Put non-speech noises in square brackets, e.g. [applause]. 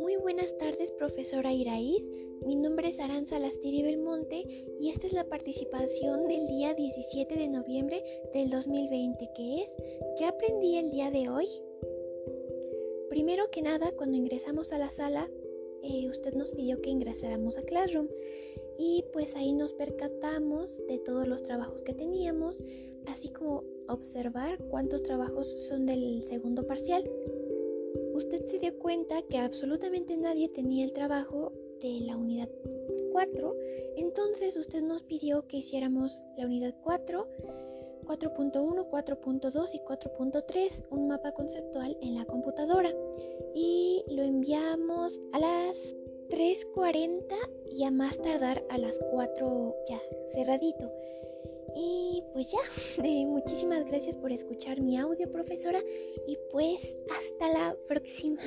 Muy buenas tardes, profesora Iraíz. Mi nombre es Aranza Lastiri Belmonte y esta es la participación del día 17 de noviembre del 2020, que es ¿qué aprendí el día de hoy? Primero que nada, cuando ingresamos a la sala, eh, usted nos pidió que ingresáramos a Classroom y pues ahí nos percatamos de todos los trabajos que teníamos, así como observar cuántos trabajos son del segundo parcial. Usted se dio cuenta que absolutamente nadie tenía el trabajo de la unidad 4, entonces usted nos pidió que hiciéramos la unidad 4, 4.1, 4.2 y 4.3, un mapa conceptual en la computadora. 3.40 y a más tardar a las 4 ya cerradito. Y pues ya, [laughs] eh, muchísimas gracias por escuchar mi audio, profesora. Y pues hasta la próxima.